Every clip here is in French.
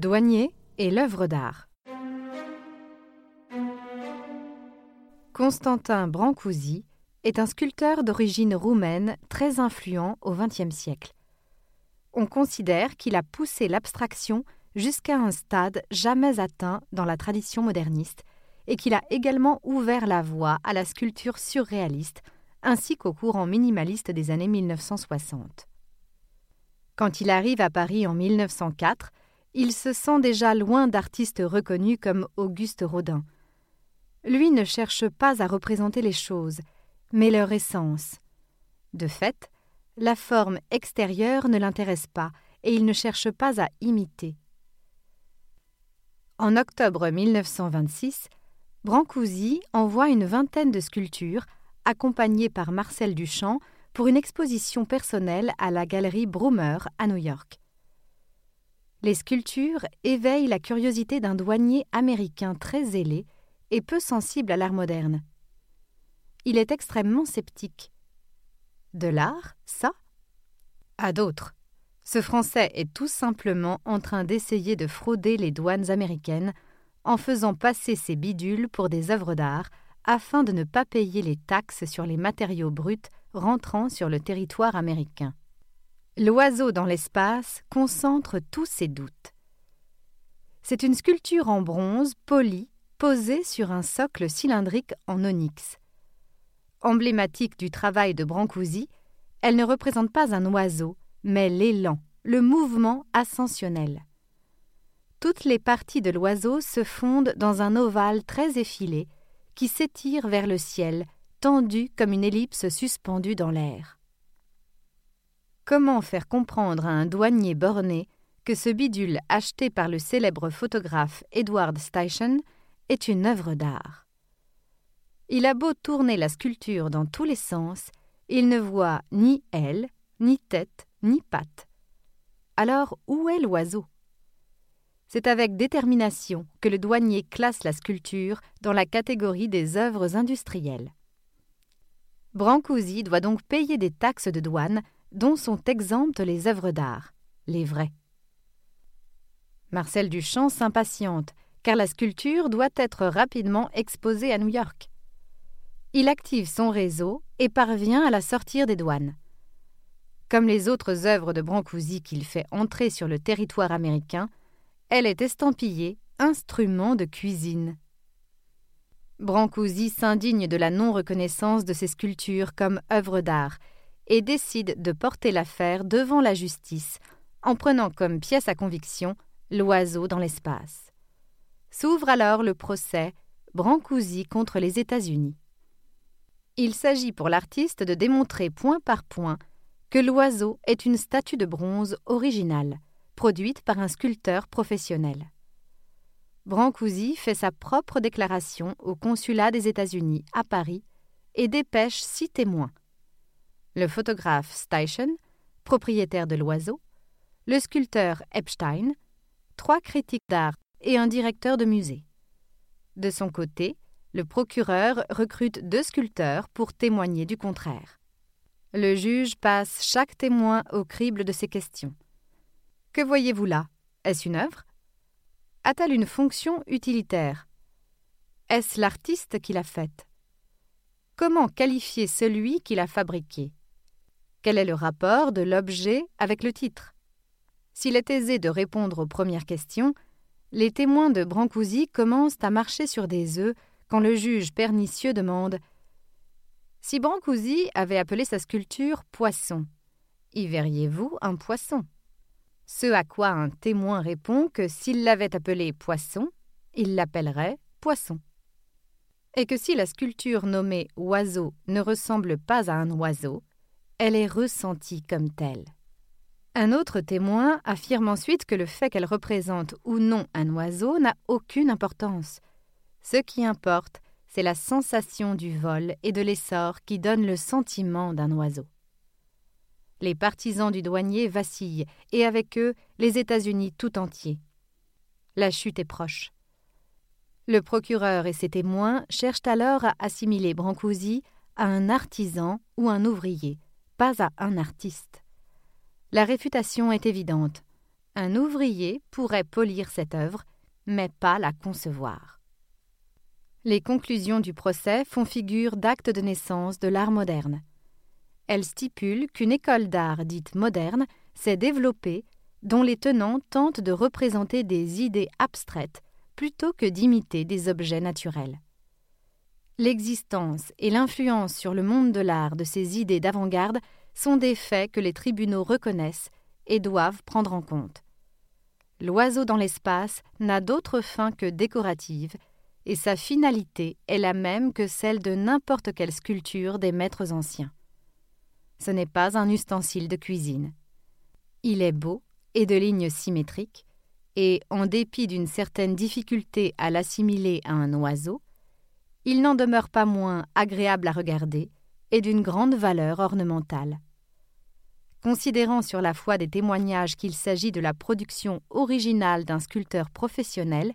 Douanier et l'œuvre d'art. Constantin Brancusi est un sculpteur d'origine roumaine très influent au XXe siècle. On considère qu'il a poussé l'abstraction jusqu'à un stade jamais atteint dans la tradition moderniste et qu'il a également ouvert la voie à la sculpture surréaliste ainsi qu'au courant minimaliste des années 1960. Quand il arrive à Paris en 1904, il se sent déjà loin d'artistes reconnus comme Auguste Rodin. Lui ne cherche pas à représenter les choses, mais leur essence. De fait, la forme extérieure ne l'intéresse pas et il ne cherche pas à imiter. En octobre 1926, Brancusi envoie une vingtaine de sculptures, accompagnées par Marcel Duchamp, pour une exposition personnelle à la galerie Brummer à New York. Les sculptures éveillent la curiosité d'un douanier américain très zélé et peu sensible à l'art moderne. Il est extrêmement sceptique. De l'art, ça? À d'autres. Ce Français est tout simplement en train d'essayer de frauder les douanes américaines en faisant passer ses bidules pour des œuvres d'art afin de ne pas payer les taxes sur les matériaux bruts rentrant sur le territoire américain. L'oiseau dans l'espace concentre tous ses doutes. C'est une sculpture en bronze polie posée sur un socle cylindrique en onyx. Emblématique du travail de Brancusi, elle ne représente pas un oiseau, mais l'élan, le mouvement ascensionnel. Toutes les parties de l'oiseau se fondent dans un ovale très effilé qui s'étire vers le ciel, tendu comme une ellipse suspendue dans l'air. Comment faire comprendre à un douanier borné que ce bidule acheté par le célèbre photographe Edward Steichen est une œuvre d'art? Il a beau tourner la sculpture dans tous les sens, il ne voit ni aile, ni tête, ni patte. Alors où est l'oiseau? C'est avec détermination que le douanier classe la sculpture dans la catégorie des œuvres industrielles. Brancusi doit donc payer des taxes de douane dont sont exemptes les œuvres d'art, les vraies. Marcel Duchamp s'impatiente, car la sculpture doit être rapidement exposée à New York. Il active son réseau et parvient à la sortir des douanes. Comme les autres œuvres de Brancusi qu'il fait entrer sur le territoire américain, elle est estampillée instrument de cuisine. Brancusi s'indigne de la non-reconnaissance de ces sculptures comme œuvres d'art et décide de porter l'affaire devant la justice en prenant comme pièce à conviction l'oiseau dans l'espace. S'ouvre alors le procès Brancusi contre les États-Unis. Il s'agit pour l'artiste de démontrer point par point que l'oiseau est une statue de bronze originale, produite par un sculpteur professionnel. Brancusi fait sa propre déclaration au consulat des États-Unis à Paris et dépêche six témoins le photographe Steichen, propriétaire de l'oiseau, le sculpteur Epstein, trois critiques d'art et un directeur de musée. De son côté, le procureur recrute deux sculpteurs pour témoigner du contraire. Le juge passe chaque témoin au crible de ses questions. Que voyez-vous là? Est-ce une œuvre? A-t-elle une fonction utilitaire? Est-ce l'artiste qui l'a faite? Comment qualifier celui qui l'a fabriquée? Quel est le rapport de l'objet avec le titre? S'il est aisé de répondre aux premières questions, les témoins de Brancusi commencent à marcher sur des œufs quand le juge pernicieux demande Si Brancusi avait appelé sa sculpture poisson, y verriez-vous un poisson? Ce à quoi un témoin répond que s'il l'avait appelé poisson, il l'appellerait poisson. Et que si la sculpture nommée oiseau ne ressemble pas à un oiseau, elle est ressentie comme telle. Un autre témoin affirme ensuite que le fait qu'elle représente ou non un oiseau n'a aucune importance. Ce qui importe, c'est la sensation du vol et de l'essor qui donne le sentiment d'un oiseau. Les partisans du douanier vacillent, et avec eux les États-Unis tout entiers. La chute est proche. Le procureur et ses témoins cherchent alors à assimiler Brancusi à un artisan ou un ouvrier, pas à un artiste. La réfutation est évidente. Un ouvrier pourrait polir cette œuvre, mais pas la concevoir. Les conclusions du procès font figure d'acte de naissance de l'art moderne. Elles stipulent qu'une école d'art dite moderne s'est développée, dont les tenants tentent de représenter des idées abstraites plutôt que d'imiter des objets naturels. L'existence et l'influence sur le monde de l'art de ces idées d'avant-garde sont des faits que les tribunaux reconnaissent et doivent prendre en compte. L'oiseau dans l'espace n'a d'autre fin que décorative, et sa finalité est la même que celle de n'importe quelle sculpture des maîtres anciens. Ce n'est pas un ustensile de cuisine. Il est beau et de lignes symétriques, et, en dépit d'une certaine difficulté à l'assimiler à un oiseau, il n'en demeure pas moins agréable à regarder et d'une grande valeur ornementale. Considérant sur la foi des témoignages qu'il s'agit de la production originale d'un sculpteur professionnel,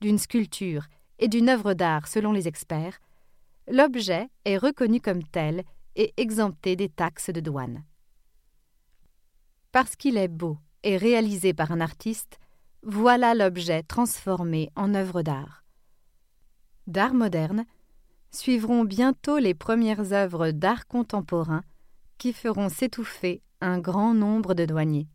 d'une sculpture et d'une œuvre d'art selon les experts, l'objet est reconnu comme tel et exempté des taxes de douane. Parce qu'il est beau et réalisé par un artiste, voilà l'objet transformé en œuvre d'art. D'art moderne suivront bientôt les premières œuvres d'art contemporain qui feront s'étouffer un grand nombre de douaniers.